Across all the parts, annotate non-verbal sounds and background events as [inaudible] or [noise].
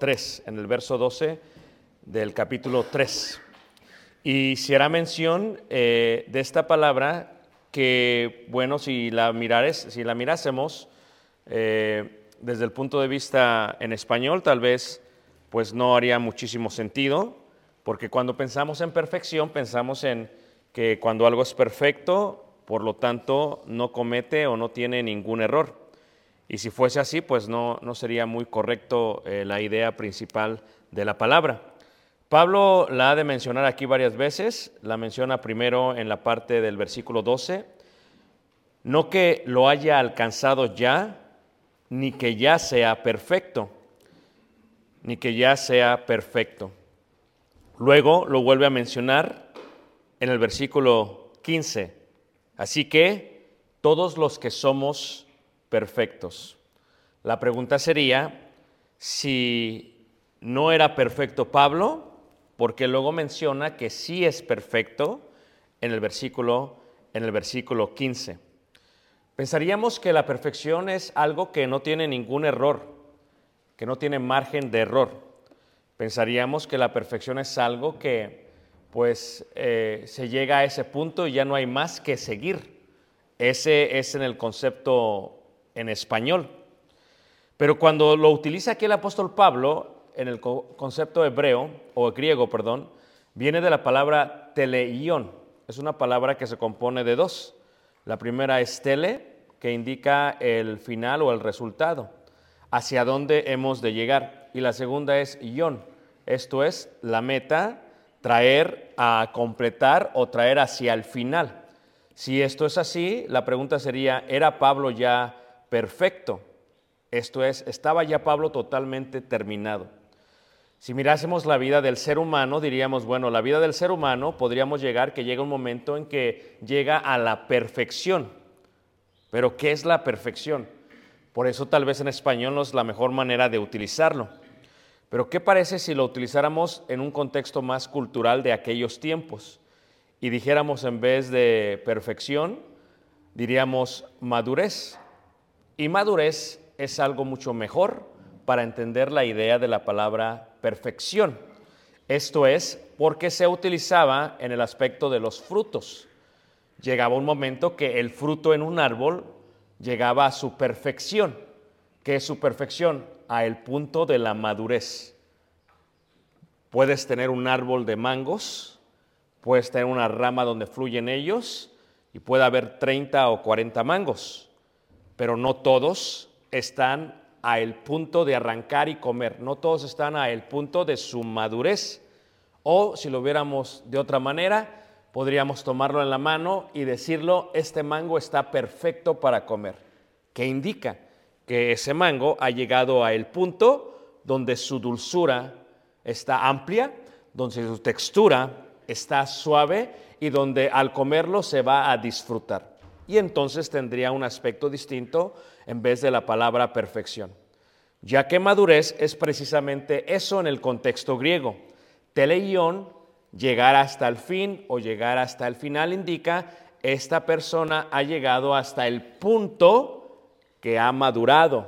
3, en el verso 12 del capítulo 3. Y hará mención eh, de esta palabra que, bueno, si la, mirares, si la mirásemos eh, desde el punto de vista en español, tal vez pues no haría muchísimo sentido, porque cuando pensamos en perfección, pensamos en que cuando algo es perfecto, por lo tanto, no comete o no tiene ningún error. Y si fuese así, pues no, no sería muy correcto eh, la idea principal de la palabra. Pablo la ha de mencionar aquí varias veces, la menciona primero en la parte del versículo 12, no que lo haya alcanzado ya, ni que ya sea perfecto, ni que ya sea perfecto. Luego lo vuelve a mencionar en el versículo 15, así que todos los que somos perfectos. La pregunta sería si no era perfecto Pablo, porque luego menciona que sí es perfecto en el versículo en el versículo 15. Pensaríamos que la perfección es algo que no tiene ningún error, que no tiene margen de error. Pensaríamos que la perfección es algo que pues eh, se llega a ese punto y ya no hay más que seguir. Ese es en el concepto en español. Pero cuando lo utiliza aquí el apóstol Pablo, en el co- concepto hebreo, o griego, perdón, viene de la palabra teleión. Es una palabra que se compone de dos. La primera es tele, que indica el final o el resultado, hacia dónde hemos de llegar. Y la segunda es ión, esto es la meta, traer a completar o traer hacia el final. Si esto es así, la pregunta sería, ¿era Pablo ya perfecto? Esto es, ¿estaba ya Pablo totalmente terminado? Si mirásemos la vida del ser humano, diríamos, bueno, la vida del ser humano podríamos llegar que llega un momento en que llega a la perfección. Pero ¿qué es la perfección? Por eso tal vez en español no es la mejor manera de utilizarlo. Pero ¿qué parece si lo utilizáramos en un contexto más cultural de aquellos tiempos? Y dijéramos en vez de perfección, diríamos madurez. Y madurez es algo mucho mejor para entender la idea de la palabra perfección. Esto es porque se utilizaba en el aspecto de los frutos. Llegaba un momento que el fruto en un árbol llegaba a su perfección. ¿Qué es su perfección? A el punto de la madurez. Puedes tener un árbol de mangos, puedes tener una rama donde fluyen ellos y puede haber 30 o 40 mangos, pero no todos están a el punto de arrancar y comer, no todos están a el punto de su madurez. O si lo viéramos de otra manera, podríamos tomarlo en la mano y decirlo, este mango está perfecto para comer, que indica que ese mango ha llegado a el punto donde su dulzura está amplia, donde su textura está suave y donde al comerlo se va a disfrutar. Y entonces tendría un aspecto distinto en vez de la palabra perfección. Ya que madurez es precisamente eso en el contexto griego. Teleión, llegar hasta el fin o llegar hasta el final indica esta persona ha llegado hasta el punto que ha madurado.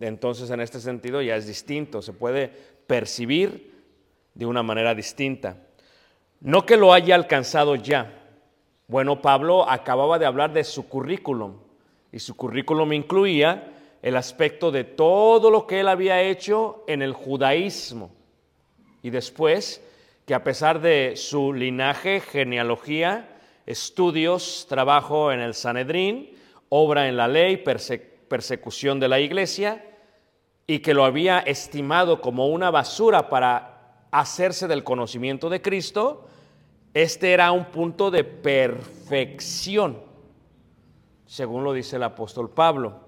Entonces en este sentido ya es distinto, se puede percibir de una manera distinta. No que lo haya alcanzado ya. Bueno, Pablo acababa de hablar de su currículum y su currículum incluía el aspecto de todo lo que él había hecho en el judaísmo. Y después, que a pesar de su linaje, genealogía, estudios, trabajo en el Sanedrín, obra en la ley, persecución de la iglesia, y que lo había estimado como una basura para hacerse del conocimiento de Cristo, este era un punto de perfección, según lo dice el apóstol Pablo.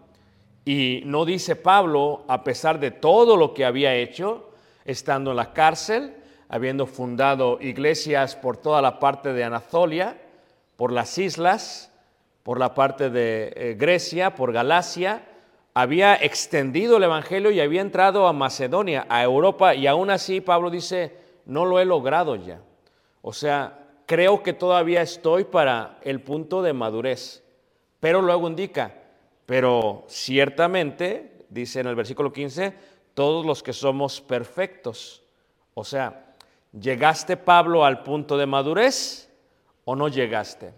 Y no dice Pablo, a pesar de todo lo que había hecho, estando en la cárcel, habiendo fundado iglesias por toda la parte de Anatolia, por las islas, por la parte de eh, Grecia, por Galacia, había extendido el Evangelio y había entrado a Macedonia, a Europa, y aún así Pablo dice, no lo he logrado ya. O sea, creo que todavía estoy para el punto de madurez. Pero luego indica, pero ciertamente, dice en el versículo 15, todos los que somos perfectos. O sea, ¿llegaste Pablo al punto de madurez o no llegaste?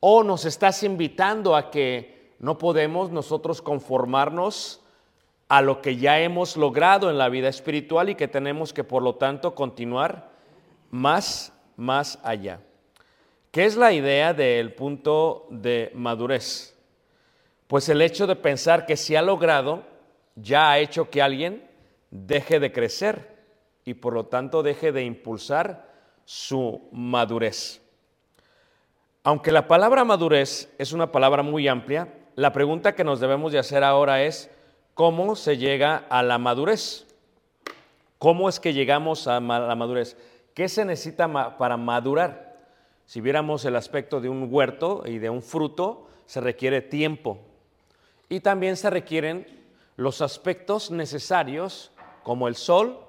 ¿O nos estás invitando a que no podemos nosotros conformarnos a lo que ya hemos logrado en la vida espiritual y que tenemos que por lo tanto continuar más, más allá? ¿Qué es la idea del punto de madurez? Pues el hecho de pensar que si ha logrado, ya ha hecho que alguien deje de crecer y por lo tanto deje de impulsar su madurez. Aunque la palabra madurez es una palabra muy amplia, la pregunta que nos debemos de hacer ahora es, ¿cómo se llega a la madurez? ¿Cómo es que llegamos a la madurez? ¿Qué se necesita para madurar? Si viéramos el aspecto de un huerto y de un fruto, se requiere tiempo, y también se requieren los aspectos necesarios como el sol,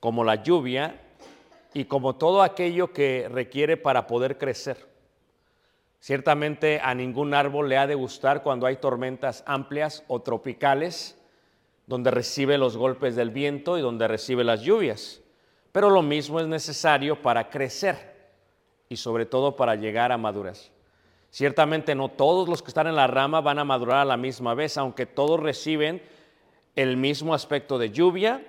como la lluvia y como todo aquello que requiere para poder crecer. Ciertamente a ningún árbol le ha de gustar cuando hay tormentas amplias o tropicales, donde recibe los golpes del viento y donde recibe las lluvias. Pero lo mismo es necesario para crecer y sobre todo para llegar a madurez. Ciertamente no todos los que están en la rama van a madurar a la misma vez, aunque todos reciben el mismo aspecto de lluvia,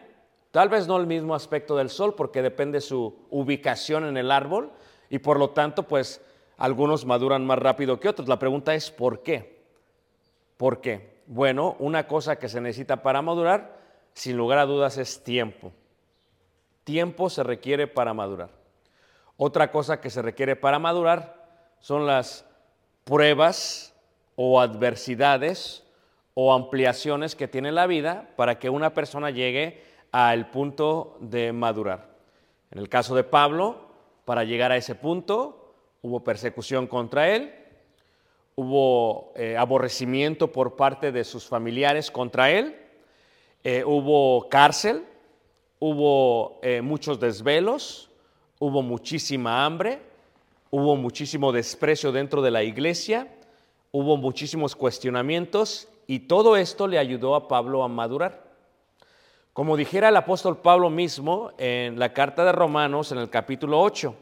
tal vez no el mismo aspecto del sol, porque depende su ubicación en el árbol, y por lo tanto, pues algunos maduran más rápido que otros. La pregunta es, ¿por qué? ¿Por qué? Bueno, una cosa que se necesita para madurar, sin lugar a dudas, es tiempo. Tiempo se requiere para madurar. Otra cosa que se requiere para madurar son las pruebas o adversidades o ampliaciones que tiene la vida para que una persona llegue al punto de madurar. En el caso de Pablo, para llegar a ese punto, hubo persecución contra él, hubo eh, aborrecimiento por parte de sus familiares contra él, eh, hubo cárcel, hubo eh, muchos desvelos, hubo muchísima hambre, hubo muchísimo desprecio dentro de la iglesia, hubo muchísimos cuestionamientos y todo esto le ayudó a Pablo a madurar. Como dijera el apóstol Pablo mismo en la carta de Romanos en el capítulo 8,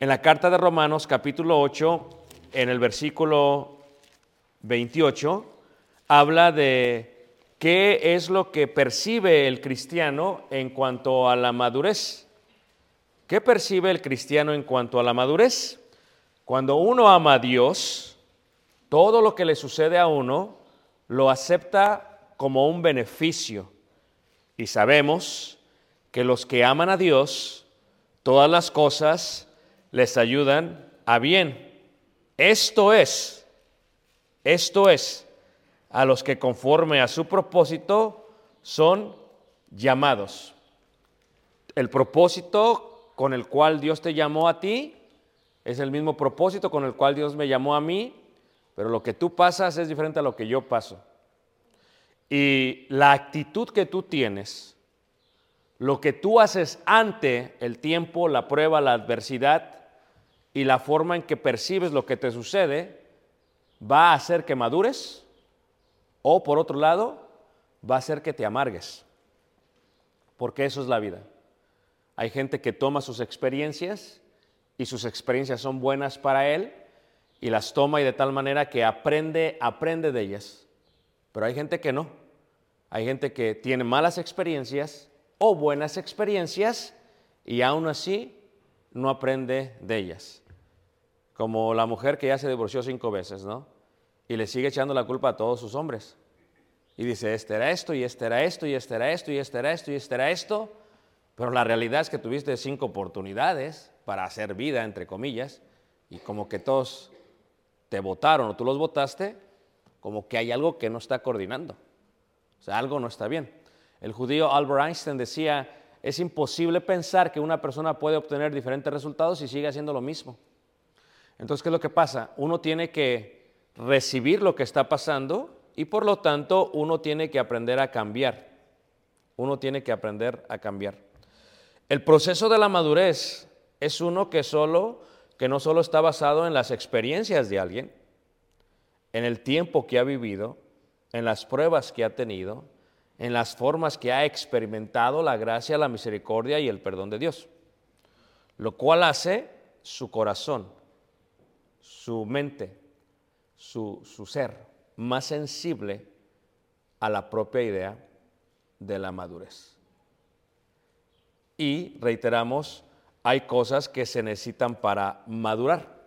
en la carta de Romanos capítulo 8, en el versículo 28, habla de qué es lo que percibe el cristiano en cuanto a la madurez. ¿Qué percibe el cristiano en cuanto a la madurez? Cuando uno ama a Dios, todo lo que le sucede a uno lo acepta como un beneficio. Y sabemos que los que aman a Dios, todas las cosas les ayudan a bien. Esto es, esto es, a los que conforme a su propósito son llamados. El propósito con el cual Dios te llamó a ti es el mismo propósito con el cual Dios me llamó a mí, pero lo que tú pasas es diferente a lo que yo paso. Y la actitud que tú tienes, lo que tú haces ante el tiempo, la prueba, la adversidad y la forma en que percibes lo que te sucede, va a hacer que madures o por otro lado, va a hacer que te amargues. Porque eso es la vida. Hay gente que toma sus experiencias y sus experiencias son buenas para él y las toma y de tal manera que aprende, aprende de ellas. Pero hay gente que no. Hay gente que tiene malas experiencias o buenas experiencias y aún así no aprende de ellas. Como la mujer que ya se divorció cinco veces, ¿no? Y le sigue echando la culpa a todos sus hombres. Y dice, este era esto, y este era esto, y este era esto, y este era esto, y este era esto. Pero la realidad es que tuviste cinco oportunidades para hacer vida, entre comillas, y como que todos te votaron o tú los votaste, como que hay algo que no está coordinando. O sea, algo no está bien. El judío Albert Einstein decía, es imposible pensar que una persona puede obtener diferentes resultados si sigue haciendo lo mismo. Entonces, ¿qué es lo que pasa? Uno tiene que recibir lo que está pasando y por lo tanto uno tiene que aprender a cambiar. Uno tiene que aprender a cambiar. El proceso de la madurez es uno que solo que no solo está basado en las experiencias de alguien, en el tiempo que ha vivido, en las pruebas que ha tenido, en las formas que ha experimentado la gracia, la misericordia y el perdón de Dios. Lo cual hace su corazón, su mente, su, ser más sensible a la propia idea de la madurez. Y reiteramos, hay cosas que se necesitan para madurar.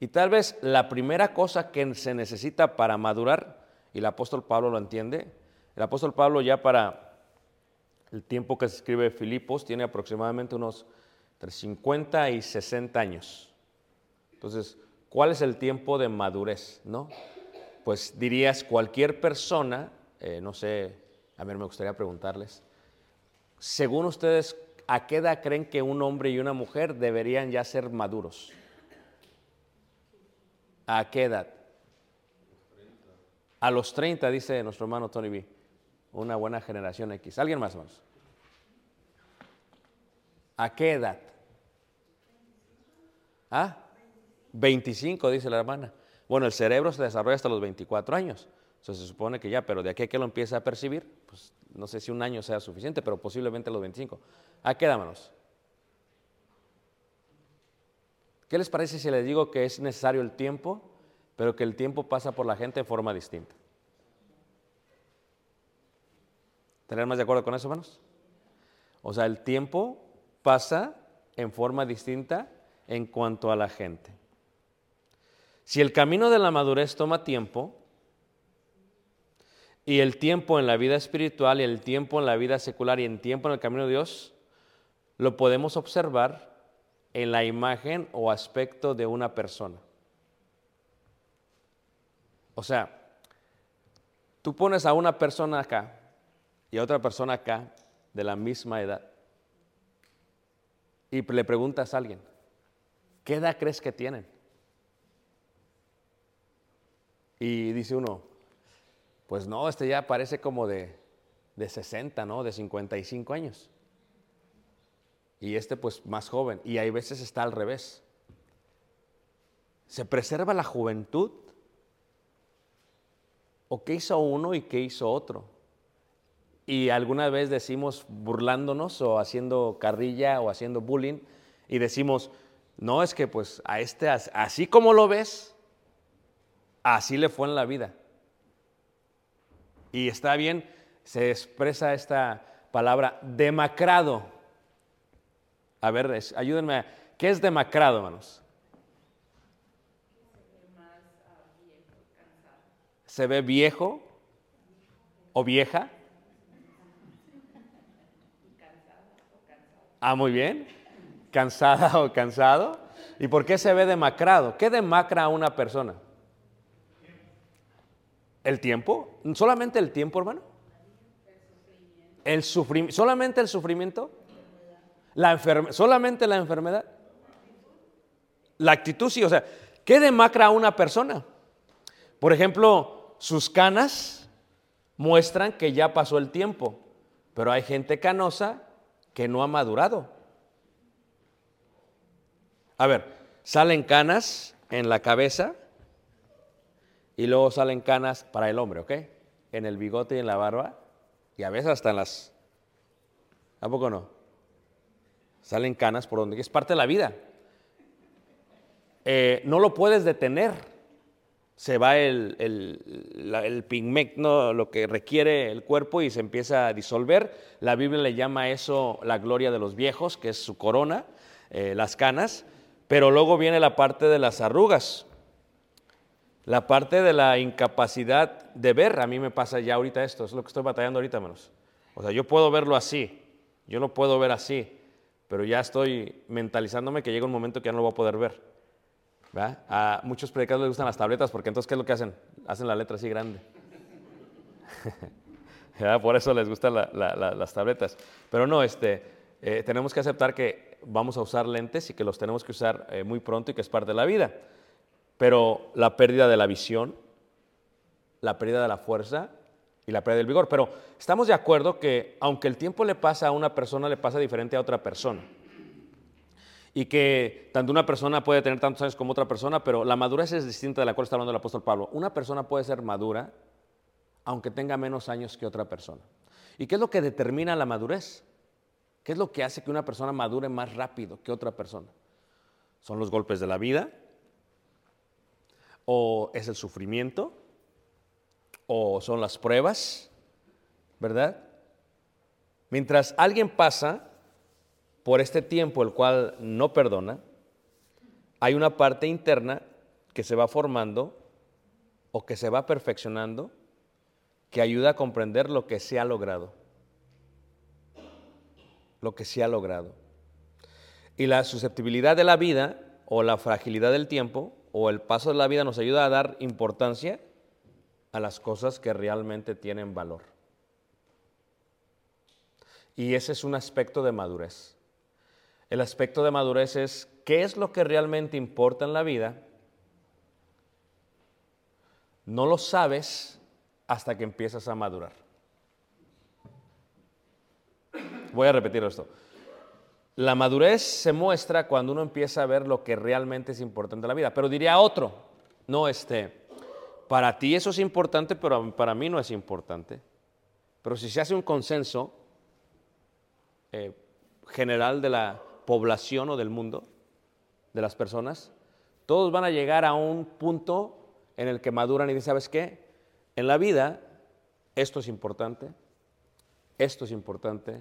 Y tal vez la primera cosa que se necesita para madurar, y el apóstol Pablo lo entiende, el apóstol Pablo ya para el tiempo que se escribe Filipos tiene aproximadamente unos entre 50 y 60 años. Entonces, ¿cuál es el tiempo de madurez? ¿no? Pues dirías, cualquier persona, eh, no sé, a ver, me gustaría preguntarles, según ustedes, ¿a qué edad creen que un hombre y una mujer deberían ya ser maduros? ¿A qué edad? A los 30, dice nuestro hermano Tony B. Una buena generación X. ¿Alguien más más? ¿A qué edad? ¿Ah? 25, dice la hermana. Bueno, el cerebro se desarrolla hasta los 24 años. Entonces se supone que ya, pero de aquí a que lo empieza a percibir, pues no sé si un año sea suficiente, pero posiblemente a los 25. ¿A qué edad, ¿Qué les parece si les digo que es necesario el tiempo, pero que el tiempo pasa por la gente de forma distinta? ¿Tener más de acuerdo con eso, hermanos? O sea, el tiempo pasa en forma distinta en cuanto a la gente. Si el camino de la madurez toma tiempo, y el tiempo en la vida espiritual y el tiempo en la vida secular y el tiempo en el camino de Dios, lo podemos observar en la imagen o aspecto de una persona. O sea, tú pones a una persona acá y a otra persona acá de la misma edad y le preguntas a alguien, ¿qué edad crees que tienen? Y dice uno, pues no, este ya parece como de, de 60, ¿no? De 55 años. Y este pues más joven. Y hay veces está al revés. ¿Se preserva la juventud? ¿O qué hizo uno y qué hizo otro? Y alguna vez decimos burlándonos o haciendo carrilla o haciendo bullying y decimos, no es que pues a este, así como lo ves, así le fue en la vida. Y está bien, se expresa esta palabra demacrado. A ver, ayúdenme. ¿Qué es demacrado, hermanos? Se ve viejo, ¿O vieja? Ah, muy bien. Cansada o cansado. ¿Y por qué se ve demacrado? ¿Qué demacra a una persona? ¿El tiempo? ¿Solamente el tiempo, hermano? ¿El sufrimiento? ¿Solamente el sufrimiento? ¿La enferme- ¿Solamente la enfermedad? La actitud, sí. O sea, ¿qué demacra a una persona? Por ejemplo, sus canas muestran que ya pasó el tiempo, pero hay gente canosa que no ha madurado. A ver, salen canas en la cabeza y luego salen canas para el hombre, ¿ok? En el bigote y en la barba y a veces hasta en las... ¿A poco no? Salen canas por donde es parte de la vida. Eh, no lo puedes detener. Se va el, el, el pigmento, lo que requiere el cuerpo y se empieza a disolver. La Biblia le llama eso la gloria de los viejos, que es su corona, eh, las canas. Pero luego viene la parte de las arrugas, la parte de la incapacidad de ver. A mí me pasa ya ahorita esto, es lo que estoy batallando ahorita, menos. O sea, yo puedo verlo así, yo lo puedo ver así, pero ya estoy mentalizándome que llega un momento que ya no lo voy a poder ver. A muchos predicadores les gustan las tabletas porque entonces, ¿qué es lo que hacen? Hacen la letra así grande. [laughs] Por eso les gustan la- la- la- las tabletas. Pero no, este, eh, tenemos que aceptar que vamos a usar lentes y que los tenemos que usar eh, muy pronto y que es parte de la vida. Pero la pérdida de la visión, la pérdida de la fuerza y la pérdida del vigor. Pero estamos de acuerdo que aunque el tiempo le pasa a una persona, le pasa diferente a otra persona. Y que tanto una persona puede tener tantos años como otra persona, pero la madurez es distinta de la cual está hablando el apóstol Pablo. Una persona puede ser madura aunque tenga menos años que otra persona. ¿Y qué es lo que determina la madurez? ¿Qué es lo que hace que una persona madure más rápido que otra persona? ¿Son los golpes de la vida? ¿O es el sufrimiento? ¿O son las pruebas? ¿Verdad? Mientras alguien pasa por este tiempo el cual no perdona, hay una parte interna que se va formando o que se va perfeccionando que ayuda a comprender lo que se ha logrado. Lo que se ha logrado. Y la susceptibilidad de la vida o la fragilidad del tiempo o el paso de la vida nos ayuda a dar importancia a las cosas que realmente tienen valor. Y ese es un aspecto de madurez. El aspecto de madurez es qué es lo que realmente importa en la vida. No lo sabes hasta que empiezas a madurar. Voy a repetir esto. La madurez se muestra cuando uno empieza a ver lo que realmente es importante en la vida. Pero diría otro, no este, para ti eso es importante, pero para mí no es importante. Pero si se hace un consenso eh, general de la población o del mundo, de las personas, todos van a llegar a un punto en el que maduran y dicen, ¿sabes qué? En la vida esto es importante, esto es importante,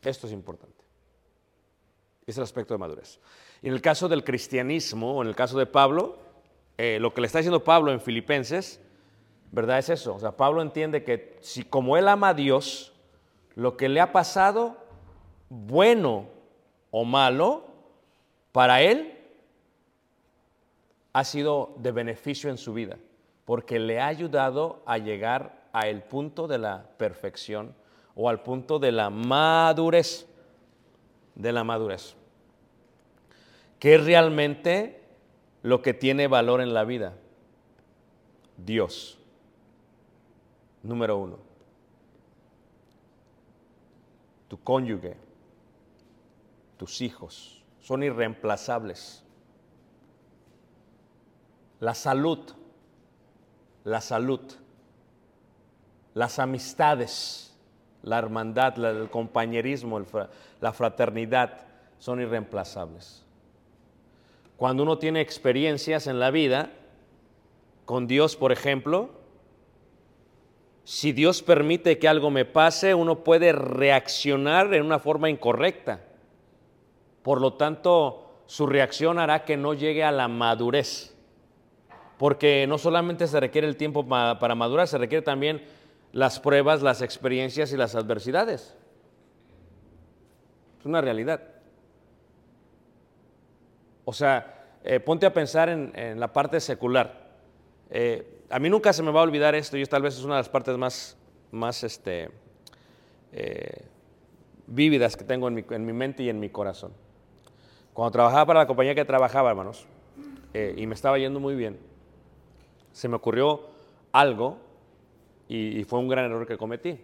esto es importante. Es el aspecto de madurez. Y en el caso del cristianismo, o en el caso de Pablo, eh, lo que le está diciendo Pablo en Filipenses, ¿verdad? Es eso. O sea, Pablo entiende que si como él ama a Dios, lo que le ha pasado, bueno o malo, para él ha sido de beneficio en su vida, porque le ha ayudado a llegar a el punto de la perfección o al punto de la madurez, de la madurez. ¿Qué es realmente lo que tiene valor en la vida? Dios, número uno. Tu cónyuge, tus hijos, son irreemplazables. La salud, la salud, las amistades, la hermandad, el compañerismo, la fraternidad son irreemplazables. Cuando uno tiene experiencias en la vida, con Dios, por ejemplo, si Dios permite que algo me pase, uno puede reaccionar en una forma incorrecta. Por lo tanto, su reacción hará que no llegue a la madurez. Porque no solamente se requiere el tiempo para madurar, se requiere también las pruebas, las experiencias y las adversidades. Es una realidad. O sea, eh, ponte a pensar en, en la parte secular. Eh, a mí nunca se me va a olvidar esto y tal vez es una de las partes más, más este, eh, vívidas que tengo en mi, en mi mente y en mi corazón. Cuando trabajaba para la compañía que trabajaba, hermanos, eh, y me estaba yendo muy bien, se me ocurrió algo y, fue un gran error que cometí.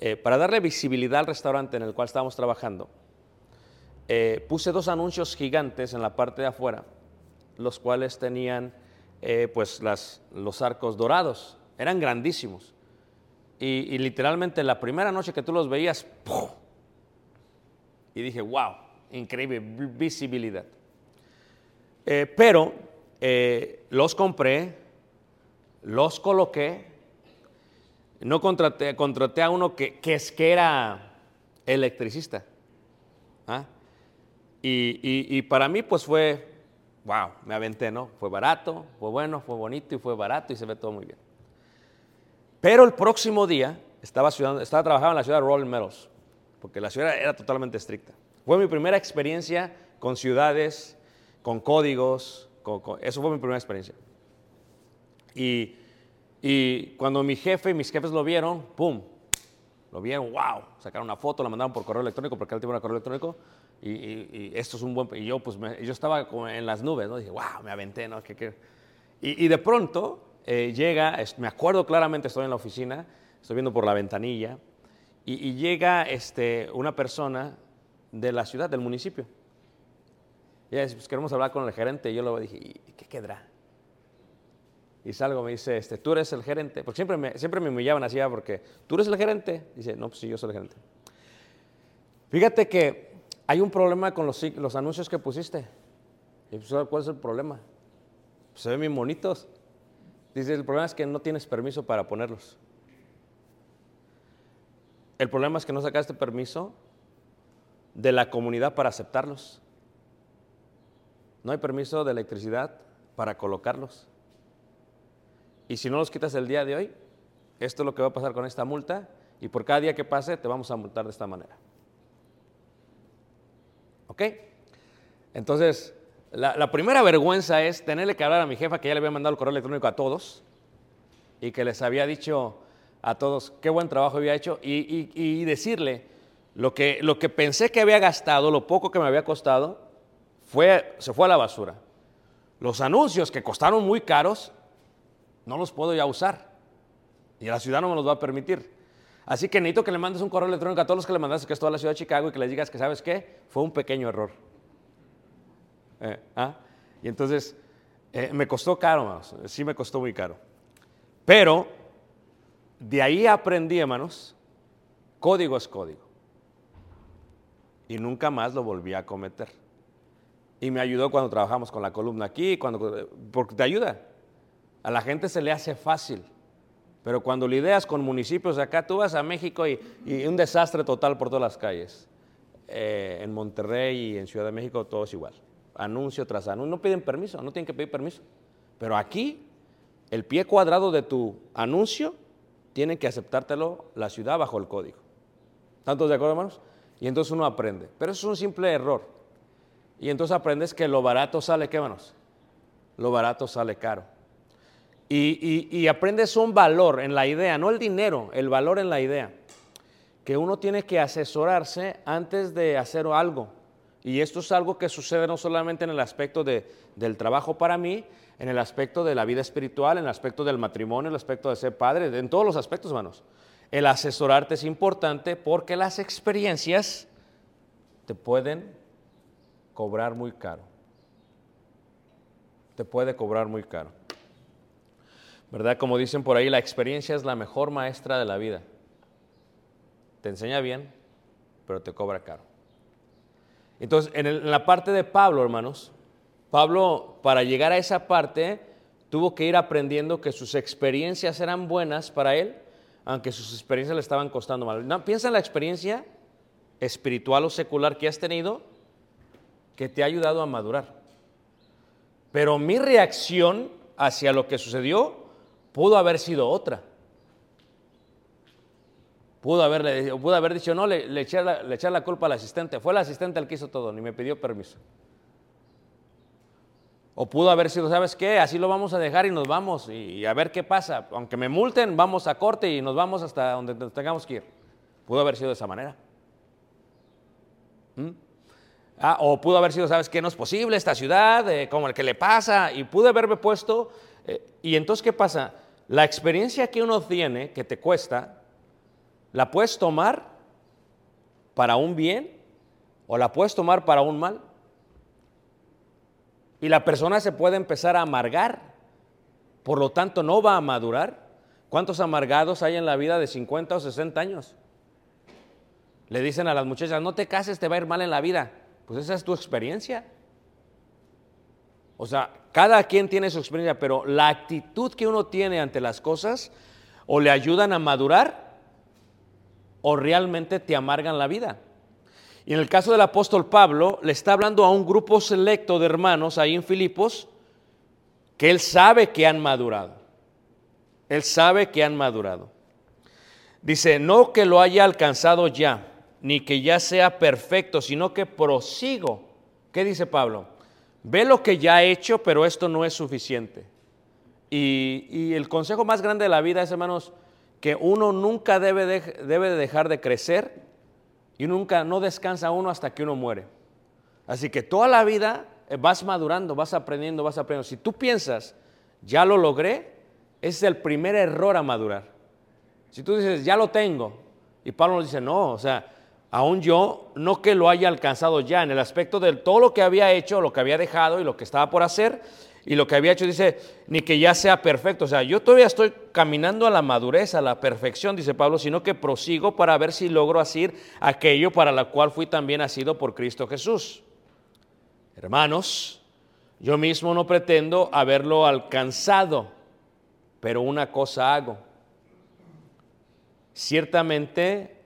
Eh, para darle visibilidad al restaurante en el cual estábamos trabajando, eh, puse dos anuncios gigantes en la parte de afuera, los cuales tenían eh, pues las, los arcos dorados, eran grandísimos. Y, y literalmente la primera noche que tú los veías, ¡pum! y dije, wow, increíble vi- visibilidad. Pero los compré, los coloqué, no contraté, contraté a uno que, que es que era electricista. ¿ah? Y, y- para mí pues fue, wow, me aventé, ¿no? Fue barato, fue bueno, fue bonito y fue barato y se ve todo muy bien. Pero el próximo día estaba, ciudad- estaba trabajando en la ciudad de Rolling Meadows, porque la ciudad era totalmente estricta. Fue mi primera experiencia con ciudades, con códigos, eso fue mi primera experiencia. Y, y cuando mi jefe y mis jefes lo vieron, ¡pum! Lo vieron, wow, sacaron una foto, la mandaron por correo electrónico, porque él tenía un correo electrónico, y, esto es un buen... Y yo, pues, me- yo estaba como en las nubes, ¿no? Dije, wow, me aventé, ¿no? ¿Qué- qué? Y, de pronto eh, llega, me acuerdo claramente, estoy en la oficina, estoy viendo por la ventanilla, y, llega este, una persona de la ciudad, del municipio. Y ella dice, pues queremos hablar con el gerente, y yo le dije, ¿y qué quedará? Y salgo, me dice, este, tú eres el gerente. Porque siempre me, siempre me humillaban así, porque tú eres el gerente. Dice, no, pues sí, yo soy el gerente. Fíjate que hay un problema con los, anuncios que pusiste. Y pues, ¿cuál es el problema? Se ven bien bonitos. Dice, el problema es que no tienes permiso para ponerlos. El problema es que no sacaste permiso de la comunidad para aceptarlos. No hay permiso de electricidad para colocarlos. Y si no los quitas el día de hoy, esto es lo que va a pasar con esta multa y por cada día que pase te vamos a multar de esta manera. ¿Ok? Entonces, la, primera vergüenza es tenerle que hablar a mi jefa que ya le había mandado el correo electrónico a todos y que les había dicho a todos qué buen trabajo había hecho y, y- y decirle lo que, lo que pensé que había gastado, lo poco que me había costado, fue, se fue a la basura. Los anuncios que costaron muy caros, no los puedo ya usar. Y la ciudad no me los va a permitir. Así que necesito que le mandes un correo electrónico a todos los que le mandaste, que es toda la ciudad de Chicago, y que les digas que, ¿sabes qué? Fue un pequeño error. Eh, ¿ah? Y entonces, eh, me costó caro, hermanos. Sí me costó muy caro. Pero, de ahí aprendí, hermanos, código es código. Y nunca más lo volví a cometer. Y me ayudó cuando trabajamos con la columna aquí, cuando, porque te ayuda. A la gente se le hace fácil. Pero cuando lidias con municipios de acá, tú vas a México y, un desastre total por todas las calles. Eh, en Monterrey y en Ciudad de México todo es igual. Anuncio tras anuncio. No piden permiso, no tienen que pedir permiso. Pero aquí, el pie cuadrado de tu anuncio tiene que aceptártelo la ciudad bajo el código. ¿Tantos de acuerdo, hermanos? Y entonces uno aprende. Pero eso es un simple error. Y entonces aprendes que lo barato sale, ¿qué, hermanos? Lo barato sale caro. Y, aprendes un valor en la idea, no el dinero, el valor en la idea. Que uno tiene que asesorarse antes de hacer algo. Y esto es algo que sucede no solamente en el aspecto de- del trabajo para mí, en el aspecto de la vida espiritual, en el aspecto del matrimonio, en el aspecto de ser padre, en todos los aspectos, hermanos. El asesorarte es importante porque las experiencias te pueden cobrar muy caro. Te puede cobrar muy caro. ¿Verdad? Como dicen por ahí, la experiencia es la mejor maestra de la vida. Te enseña bien, pero te cobra caro. Entonces, en, la parte de Pablo, hermanos, Pablo, para llegar a esa parte, tuvo que ir aprendiendo que sus experiencias eran buenas para él, aunque sus experiencias le estaban costando mal. Piensa en la experiencia espiritual o secular que has tenido que te ha ayudado a madurar. Pero mi reacción hacia lo que sucedió pudo haber sido otra. Pudo, haberle, pudo haber dicho, no, le, le, eché la, culpa al asistente. Fue el asistente el que hizo todo, ni me pidió permiso. O pudo haber sido, ¿sabes qué? Así lo vamos a dejar y nos vamos y, a ver qué pasa. Aunque me multen, vamos a corte y nos vamos hasta donde tengamos que ir. Pudo haber sido de esa manera. ¿Mm? Ah, o pudo haber sido, ¿sabes qué? No es posible esta ciudad, eh, como el que le pasa. Y pude haberme puesto. Eh, y entonces, ¿qué pasa? La experiencia que uno tiene, que te cuesta, la puedes tomar para un bien o la puedes tomar para un mal. Y la persona se puede empezar a amargar, por lo tanto no va a madurar. ¿Cuántos amargados hay en la vida de 50 o 60 años? Le dicen a las muchachas, no te cases, te va a ir mal en la vida. Pues esa es tu experiencia. O sea, cada quien tiene su experiencia, pero la actitud que uno tiene ante las cosas o le ayudan a madurar o realmente te amargan la vida. Y en el caso del apóstol Pablo, le está hablando a un grupo selecto de hermanos ahí en Filipos que él sabe que han madurado. Él sabe que han madurado. Dice, no que lo haya alcanzado ya, ni que ya sea perfecto, sino que prosigo. ¿Qué dice Pablo? Ve lo que ya he hecho, pero esto no es suficiente. Y, el consejo más grande de la vida es, hermanos, que uno nunca debe de, debe de dejar de crecer y nunca, no descansa uno hasta que uno muere. Así que toda la vida eh, vas madurando, vas aprendiendo, vas aprendiendo. Si tú piensas, ya lo logré, ese es el primer error a madurar. Si tú dices, ya lo tengo, y Pablo nos dice, no, o sea, aún yo, no que lo haya alcanzado ya, en el aspecto de todo lo que había hecho, lo que había dejado y lo que estaba por hacer, y lo que había hecho, dice, ni que ya sea perfecto. O sea, yo todavía estoy caminando a la madurez, a la perfección, dice Pablo, sino que prosigo para ver si logro hacer aquello para la cual fui también nacido por Cristo Jesús. Hermanos, yo mismo no pretendo haberlo alcanzado, pero una cosa hago. Ciertamente,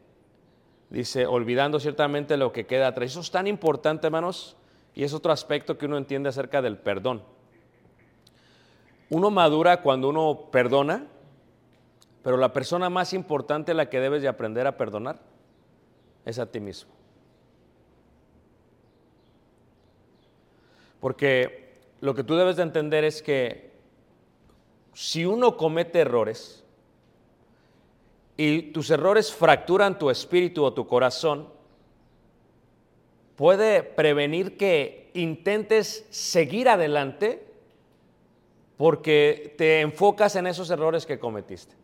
dice, olvidando ciertamente lo que queda atrás. Eso es tan importante, hermanos, y es otro aspecto que uno entiende acerca del perdón. Uno madura cuando uno perdona, pero la persona más importante a la que debes de aprender a perdonar es a ti mismo. Porque lo que tú debes de entender es que si uno comete errores y tus errores fracturan tu espíritu o tu corazón, puede prevenir que intentes seguir adelante porque te enfocas en esos errores que cometiste.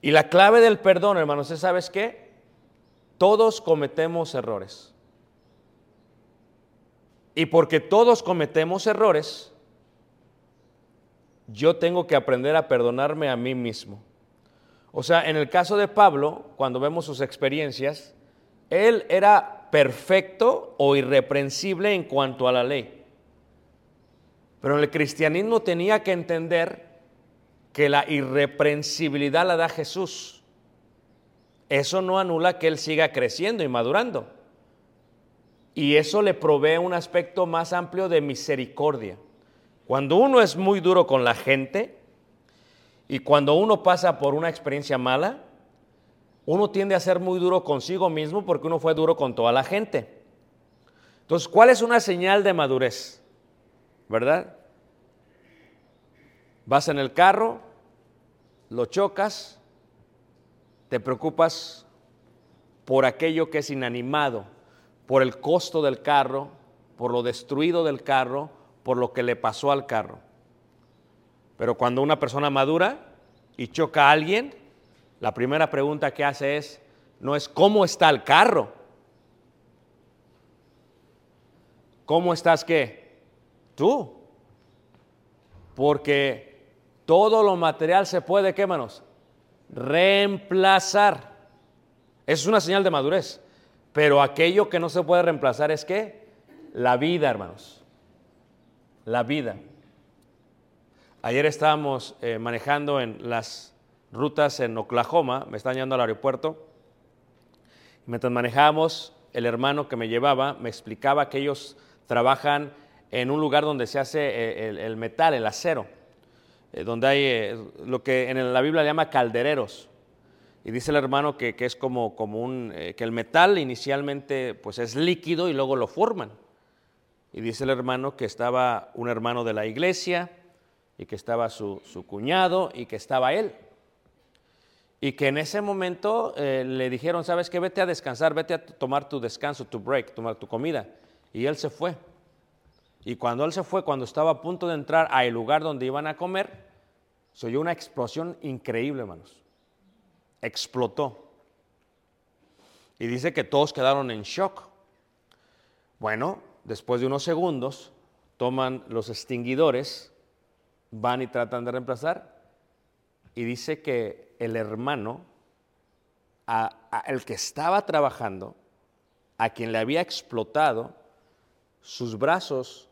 Y la clave del perdón, hermanos, es, ¿sabes qué? Todos cometemos errores. Y porque todos cometemos errores, yo tengo que aprender a perdonarme a mí mismo. O sea, en el caso de Pablo, cuando vemos sus experiencias, él era perfecto o irreprensible en cuanto a la ley. Pero el cristianismo tenía que entender que la irreprensibilidad la da Jesús. Eso no anula que él siga creciendo y madurando. Y eso le provee un aspecto más amplio de misericordia. Cuando uno es muy duro con la gente y cuando uno pasa por una experiencia mala, uno tiende a ser muy duro consigo mismo porque uno fue duro con toda la gente. Entonces, ¿cuál es una señal de madurez? ¿Verdad? Vas en el carro, lo chocas, te preocupas por aquello que es inanimado, por el costo del carro, por lo destruido del carro, por lo que le pasó al carro. Pero cuando una persona madura y choca a alguien, la primera pregunta que hace es, no es cómo está el carro, ¿cómo estás qué? Tú. Porque todo lo material se puede, ¿qué manos? Reemplazar. Eso es una señal de madurez. Pero aquello que no se puede reemplazar es qué? La vida, hermanos. La vida. Ayer estábamos eh, manejando en las rutas en Oklahoma, me están llevando al aeropuerto. Mientras manejábamos, el hermano que me llevaba me explicaba que ellos trabajan en un lugar donde se hace eh, el, metal, el acero, eh, donde hay lo que en la Biblia le llama caldereros. y dice el hermano que, es como, como un, que el metal inicialmente pues es líquido y luego lo forman. Y dice el hermano que estaba un hermano de la iglesia y que estaba su, su cuñado y que estaba él. Y que en ese momento eh, le dijeron, sabes qué, vete a descansar, vete a tomar tu descanso, tu break, tomar tu comida. Y él se fue. Y cuando él se fue, cuando estaba a punto de entrar al lugar donde iban a comer, se oyó una explosión increíble, hermanos. Explotó. Y dice que todos quedaron en shock. Bueno, después de unos segundos, toman los extinguidores, van y tratan de reemplazar, y dice que el hermano, a- a- el que estaba trabajando, a quien le había explotado, sus brazos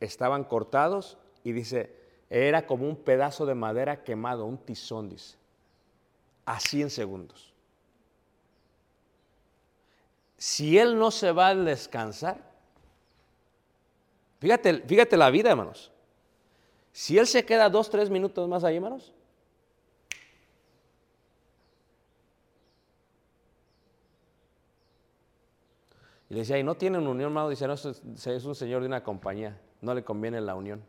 estaban cortados y dice, era como un pedazo de madera quemado, un tizón, dice. Así en segundos. Si él no se va a descansar, fíjate, fíjate la vida, hermanos. Si él se queda dos, tres minutos más ahí, hermanos, Y le decía, ¿y no tienen unión, hermano? Dice, no, es, un señor de una compañía, no le conviene la unión.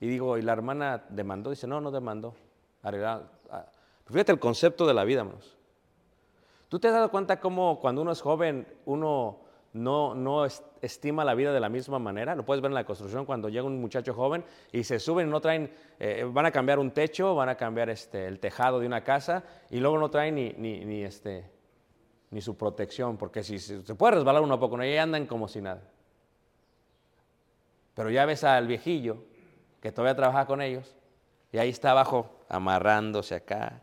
Y digo, ¿y la hermana demandó? Dice, no, no demandó. Ah. Fíjate el concepto de la vida, hermanos. ¿Tú te has dado cuenta cómo cuando uno es joven, uno no, no es- estima la vida de la misma manera? Lo puedes ver en la construcción cuando llega un muchacho joven y se suben no traen, eh, van a cambiar un techo, van a cambiar este, el tejado de una casa y luego no traen ni, ni, este, ni su protección, porque si, se puede resbalar uno poco, ¿no? y andan como si nada. Pero ya ves al viejillo que todavía trabaja con ellos y ahí está abajo amarrándose acá,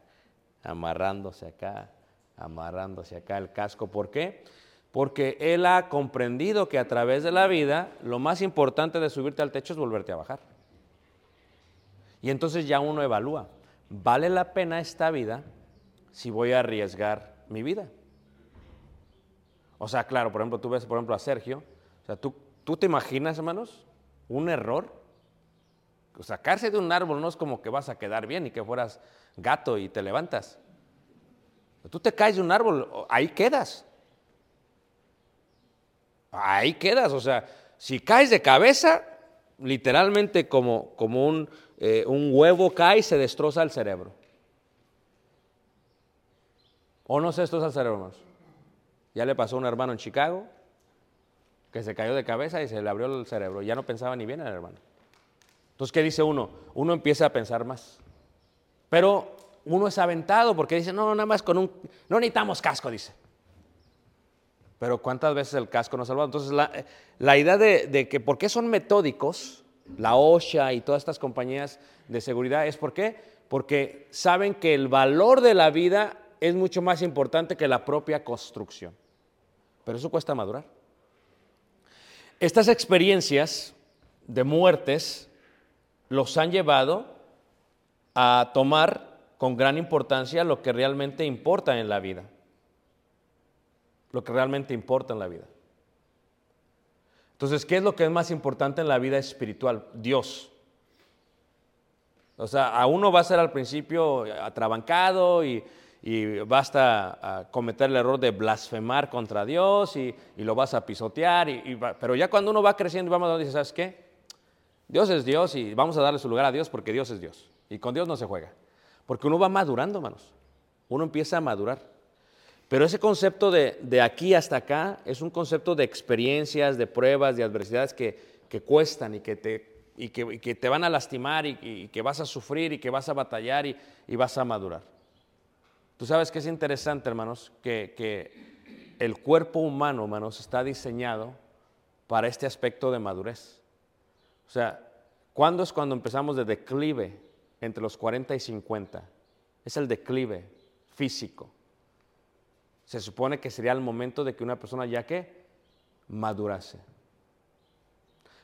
amarrándose acá, amarrándose acá el casco. ¿Por qué? Porque él ha comprendido que a través de la vida lo más importante de subirte al techo es volverte a bajar. Y entonces ya uno evalúa, ¿vale la pena esta vida si voy a arriesgar mi vida? O sea, claro, por ejemplo, tú ves, por ejemplo, a Sergio, o sea, ¿tú, tú te imaginas, hermanos, un error? O sacarse de un árbol no es como que vas a quedar bien y que fueras gato y te levantas. Tú te caes de un árbol, ahí quedas. Ahí quedas, o sea, si caes de cabeza, literalmente como, como un, eh, un huevo cae y se destroza el cerebro. ¿O no se destroza el cerebro, hermanos? Ya le pasó a un hermano en Chicago que se cayó de cabeza y se le abrió el cerebro. Ya no pensaba ni bien el hermano. Entonces, ¿qué dice uno? Uno empieza a pensar más. Pero uno es aventado porque dice, no, nada más con un... No necesitamos casco, dice. Pero ¿cuántas veces el casco nos ha salvado? Entonces, la, idea de, de que por qué son metódicos, la OSHA y todas estas compañías de seguridad, es por qué? Porque saben que el valor de la vida es mucho más importante que la propia construcción. Pero eso cuesta madurar. Estas experiencias de muertes los han llevado a tomar con gran importancia lo que realmente importa en la vida. Lo que realmente importa en la vida. Entonces, ¿qué es lo que es más importante en la vida espiritual? Dios. O sea, a uno va a ser al principio atrabancado y, y basta a cometer el error de blasfemar contra Dios y, y lo vas a pisotear. y- pero ya cuando uno va creciendo y va madurando, dice, ¿sabes qué? Dios es Dios y vamos a darle su lugar a Dios porque Dios es Dios. Y con Dios no se juega. Porque uno va madurando, hermanos. Uno empieza a madurar. Pero ese concepto de, de aquí hasta acá es un concepto de experiencias, de pruebas, de adversidades que, que cuestan y que, te, y, que, que te van a lastimar y, y que vas a sufrir y que vas a batallar y, y vas a madurar. Tú sabes que es interesante, hermanos, que, que el cuerpo humano, hermanos, está diseñado para este aspecto de madurez. O sea, ¿cuándo es cuando empezamos de declive entre los 40 y 50? Es el declive físico. Se supone que sería el momento de que una persona ya que madurase.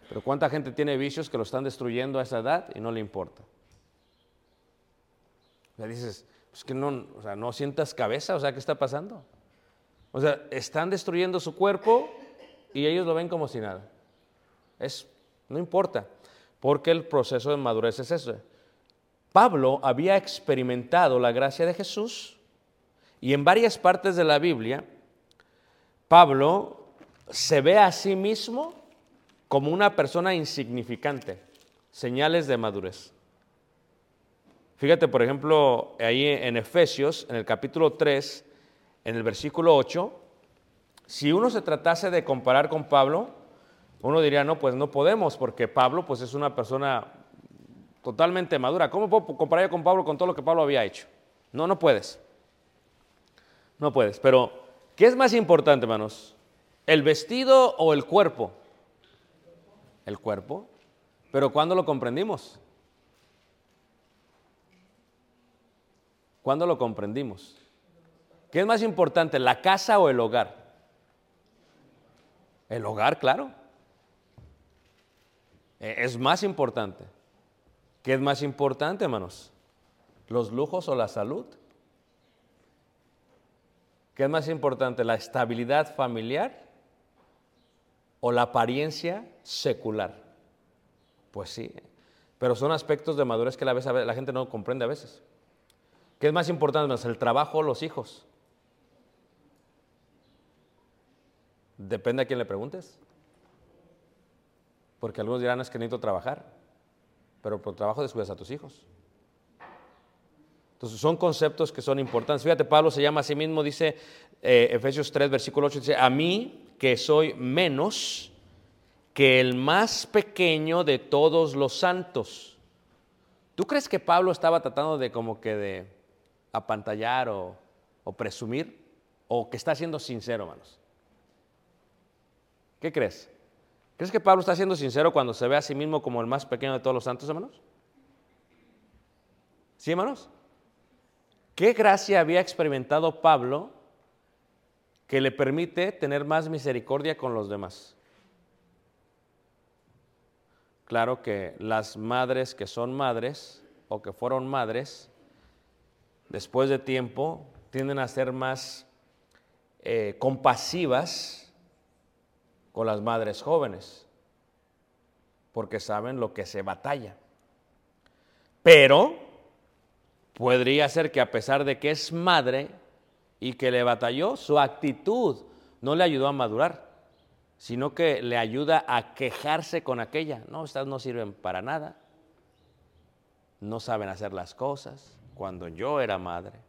Pero ¿cuánta gente tiene vicios que lo están destruyendo a esa edad y no le importa? O dices, pues que no, o sea, no sientas cabeza, o sea, ¿qué está pasando? O sea, están destruyendo su cuerpo y ellos lo ven como si nada. Es, no importa, porque el proceso de madurez es eso. Pablo había experimentado la gracia de Jesús y en varias partes de la Biblia, Pablo se ve a sí mismo como una persona insignificante, señales de madurez. Fíjate, por ejemplo, ahí en Efesios, en el capítulo 3, en el versículo 8, si uno se tratase de comparar con Pablo, uno diría, no, pues no podemos, porque Pablo pues es una persona totalmente madura. ¿Cómo puedo comparar con Pablo con todo lo que Pablo había hecho? No, no puedes. No puedes. Pero, ¿qué es más importante, hermanos? ¿El vestido o el cuerpo? El cuerpo. Pero ¿cuándo lo comprendimos? ¿Cuándo lo comprendimos? ¿Qué es más importante, la casa o el hogar? El hogar, claro. Eh, Es más importante. ¿Qué es más importante, hermanos? ¿Los lujos o la salud? ¿Qué es más importante, la estabilidad familiar o la apariencia secular? Pues sí, pero son aspectos de madurez que la, gente no comprende a veces. ¿Qué es más importante, el trabajo o los hijos? Depende a quién le preguntes. Porque algunos dirán, es que necesito trabajar, pero por trabajo descuidas a tus hijos. Entonces son conceptos que son importantes. Fíjate, Pablo se llama a sí mismo, dice eh, Efesios 3, versículo 8, dice, a mí que soy menos que el más pequeño de todos los santos. ¿Tú crees que Pablo estaba tratando de como que de apantallar o, o presumir? ¿O que está siendo sincero, hermanos? ¿Qué crees? ¿Crees que Pablo está siendo sincero cuando se ve a sí mismo como el más pequeño de todos los santos, hermanos? ¿Sí, hermanos? ¿Qué gracia había experimentado Pablo que le permite tener más misericordia con los demás? Claro que las madres que son madres o que fueron madres, después de tiempo, tienden a ser más eh, compasivas con las madres jóvenes, porque saben lo que se batalla. Pero podría ser que a pesar de que es madre y que le batalló, su actitud no le ayudó a madurar, sino que le ayuda a quejarse con aquella. No, estas no sirven para nada, no saben hacer las cosas, cuando yo era madre.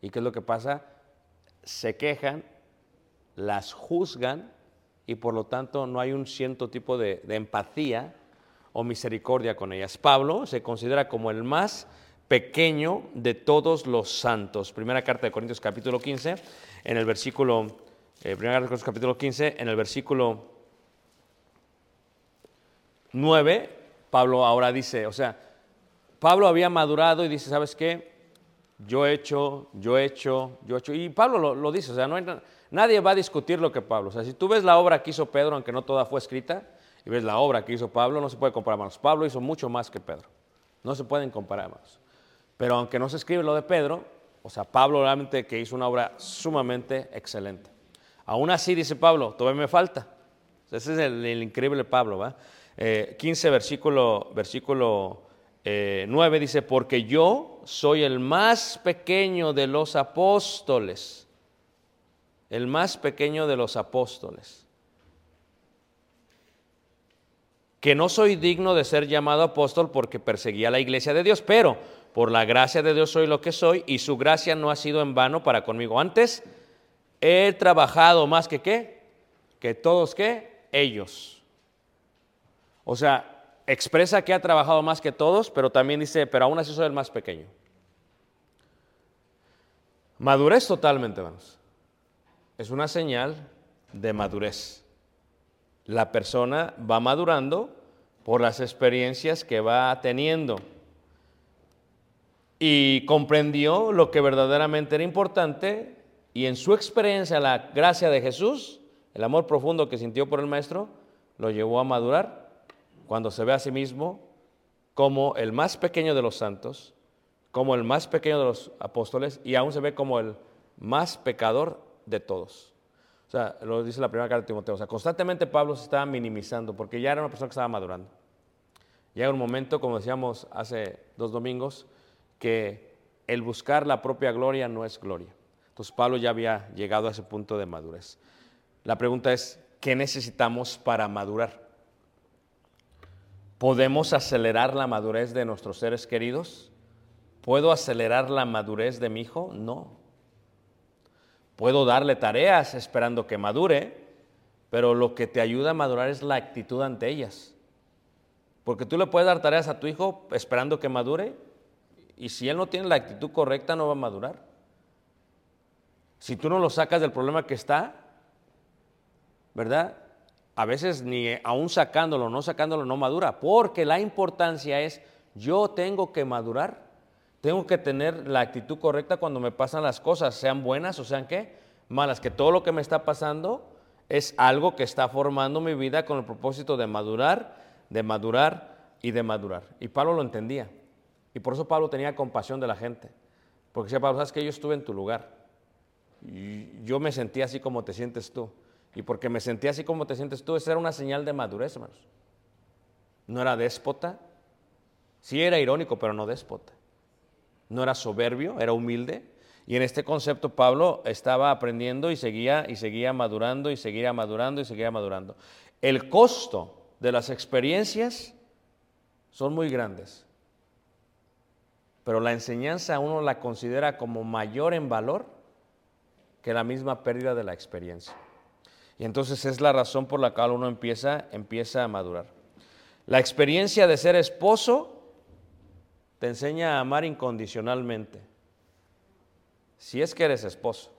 ¿Y qué es lo que pasa? Se quejan, las juzgan y por lo tanto no hay un cierto tipo de, empatía o misericordia con ellas. Pablo se considera como el más pequeño de todos los santos. Primera carta de Corintios capítulo 15, en el versículo, eh, primera carta de Corintios capítulo 15, en el versículo 9, Pablo ahora dice, o sea, Pablo había madurado y dice, ¿sabes qué? Yo he hecho, yo he hecho, yo he hecho. Y Pablo lo, dice, o sea, nadie va a discutir lo que Pablo. O sea, si tú ves la obra que hizo Pedro, aunque no toda fue escrita, y ves la obra que hizo Pablo, no se puede comparar, hermanos. Pablo hizo mucho más que Pedro. No se pueden comparar, hermanos. Pero aunque no se escribe lo de Pedro, o sea, Pablo realmente que hizo una obra sumamente excelente. Aún así, dice Pablo, todavía me falta. Ese es el, increíble Pablo, ¿va? Eh, 15, versículo, versículo eh, 9 dice, porque yo soy el más pequeño de los apóstoles. El más pequeño de los apóstoles. que no soy digno de ser llamado apóstol porque perseguía la iglesia de Dios, pero por la gracia de Dios soy lo que soy y su gracia no ha sido en vano para conmigo. Antes he trabajado más que qué, que todos qué, ellos. O sea, expresa que ha trabajado más que todos, pero también dice, pero aún así soy el más pequeño. Madurez totalmente, hermanos. Es una señal de madurez la persona va madurando por las experiencias que va teniendo. Y comprendió lo que verdaderamente era importante y en su experiencia la gracia de Jesús, el amor profundo que sintió por el Maestro, lo llevó a madurar cuando se ve a sí mismo como el más pequeño de los santos, como el más pequeño de los apóstoles y aún se ve como el más pecador de todos. O sea, lo dice la primera carta de Timoteo. O sea, constantemente Pablo se estaba minimizando porque ya era una persona que estaba madurando. Llega un momento, como decíamos hace dos domingos, que el buscar la propia gloria no es gloria. Entonces Pablo ya había llegado a ese punto de madurez. La pregunta es, ¿qué necesitamos para madurar? ¿Podemos acelerar la madurez de nuestros seres queridos? ¿Puedo acelerar la madurez de mi hijo? No. Puedo darle tareas esperando que madure, pero lo que te ayuda a madurar es la actitud ante ellas. Porque tú le puedes dar tareas a tu hijo esperando que madure, y si él no tiene la actitud correcta, no va a madurar. Si tú no lo sacas del problema que está, ¿verdad? A veces ni aún sacándolo, no sacándolo, no madura, porque la importancia es, yo tengo que madurar, tengo que tener la actitud correcta cuando me pasan las cosas, sean buenas o sean malas, que todo lo que me está pasando es algo que está formando mi vida con el propósito de madurar, de madurar y de madurar. Y Pablo lo entendía. Y por eso Pablo tenía compasión de la gente. Porque decía Pablo, sabes que yo estuve en tu lugar. Yo me sentía así como te sientes tú. Y porque me sentía así como te sientes tú, esa era una señal de madurez, hermanos. No era déspota. Sí era irónico, pero no déspota. No era soberbio, era humilde. Y en este concepto Pablo estaba aprendiendo y seguía y seguía madurando y seguía madurando y seguía madurando. El costo de las experiencias son muy grandes. Pero la enseñanza uno la considera como mayor en valor que la misma pérdida de la experiencia. Y entonces es la razón por la cual uno empieza, empieza a madurar. La experiencia de ser esposo te enseña a amar incondicionalmente. Si es que eres esposo.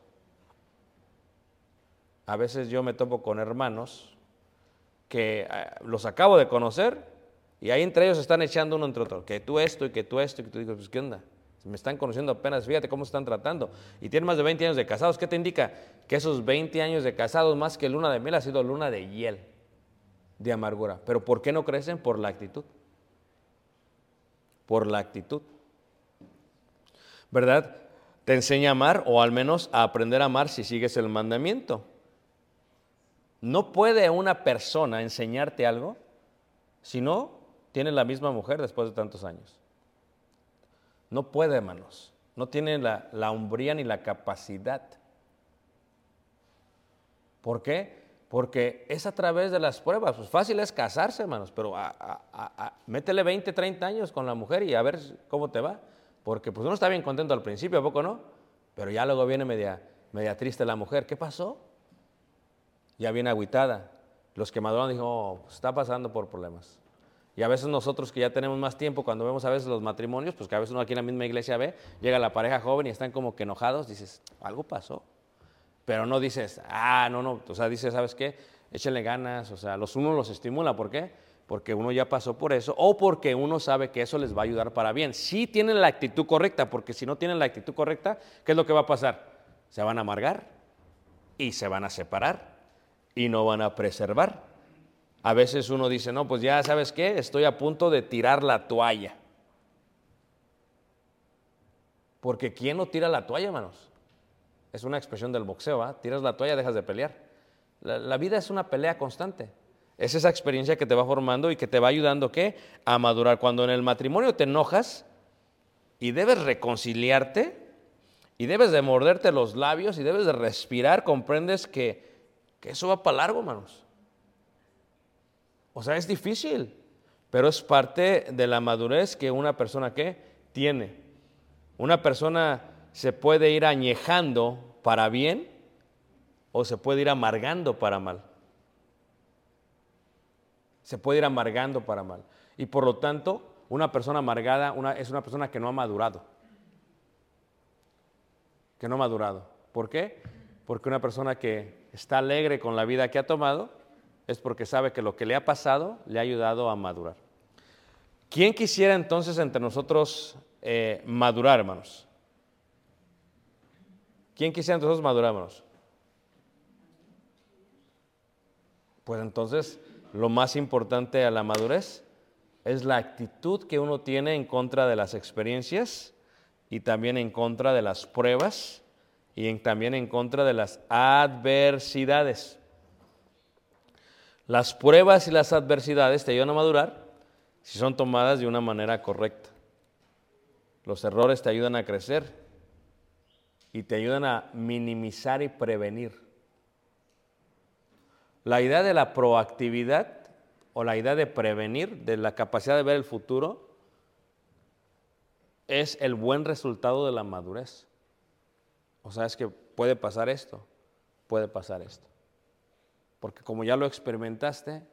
A veces yo me topo con hermanos que eh, los acabo de conocer y ahí entre ellos están echando uno entre otro. Que tú esto y que tú esto y que tú dices, pues ¿qué onda? Me están conociendo apenas, fíjate cómo se están tratando. Y tienen más de 20 años de casados. ¿Qué te indica? Que esos 20 años de casados, más que luna de miel, ha sido luna de hiel, de amargura. ¿Pero por qué no crecen? Por la actitud. Por la actitud. ¿Verdad? Te enseña a amar o al menos a aprender a amar si sigues el mandamiento. No puede una persona enseñarte algo si no tiene la misma mujer después de tantos años. No puede, hermanos. No tiene la, la hombría ni la capacidad. ¿Por qué? Porque es a través de las pruebas. Pues fácil es casarse, hermanos, pero métele 20, 30 años con la mujer y a ver cómo te va. Porque pues uno está bien contento al principio, ¿a poco no? Pero ya luego viene media, media triste la mujer. ¿Qué pasó? Ya viene agüitada. Los que maduran dijo, oh, pues, está pasando por problemas. Y a veces nosotros que ya tenemos más tiempo, cuando vemos a veces los matrimonios, pues que a veces uno aquí en la misma iglesia ve, llega la pareja joven y están como que enojados, dices, algo pasó. Pero no dices, ah, no, no, o sea, dices, ¿sabes qué? Échenle ganas, o sea, los unos los estimula, ¿por qué? Porque uno ya pasó por eso o porque uno sabe que eso les va a ayudar para bien. Si tienen la actitud correcta, porque si no tienen la actitud correcta, ¿qué es lo que va a pasar? Se van a amargar y se van a separar y no van a preservar. A veces uno dice, no, pues ya sabes qué, estoy a punto de tirar la toalla. Porque ¿quién no tira la toalla, hermanos? Es una expresión del boxeo, ¿ah? Tiras la toalla, dejas de pelear. La, la, vida es una pelea constante. Es esa experiencia que te va formando y que te va ayudando, ¿qué? A madurar. Cuando en el matrimonio te enojas y debes reconciliarte y debes de morderte los labios y debes de respirar, comprendes que, que eso va para largo, hermanos. O sea, es difícil, pero es parte de la madurez que una persona que tiene. Una persona se puede ir añejando para bien o se puede ir amargando para mal. Se puede ir amargando para mal. Y por lo tanto, una persona amargada es una persona que no ha madurado. Que no ha madurado. ¿Por qué? Porque una persona que está alegre con la vida que ha tomado, es porque sabe que lo que le ha pasado le ha ayudado a madurar. ¿Quién quisiera entonces entre nosotros eh, madurar, hermanos? ¿Quién quisiera entre nosotros madurar, hermanos? Pues entonces, lo más importante a la madurez es la actitud que uno tiene en contra de las experiencias y también en contra de las pruebas y también en contra de las adversidades. Las pruebas y las adversidades te ayudan a madurar si son tomadas de una manera correcta. Los errores te ayudan a crecer y te ayudan a minimizar y prevenir. La idea de la proactividad o la idea de prevenir, de la capacidad de ver el futuro, es el buen resultado de la madurez. O sea, es que puede pasar esto, puede pasar esto. Porque como ya lo experimentaste,